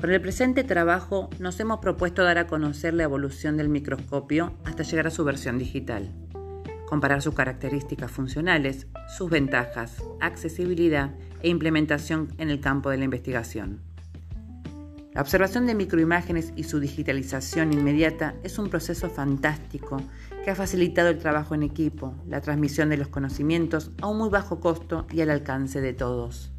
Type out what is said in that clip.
Con el presente trabajo nos hemos propuesto dar a conocer la evolución del microscopio hasta llegar a su versión digital, comparar sus características funcionales, sus ventajas, accesibilidad e implementación en el campo de la investigación. La observación de microimágenes y su digitalización inmediata es un proceso fantástico que ha facilitado el trabajo en equipo, la transmisión de los conocimientos a un muy bajo costo y al alcance de todos.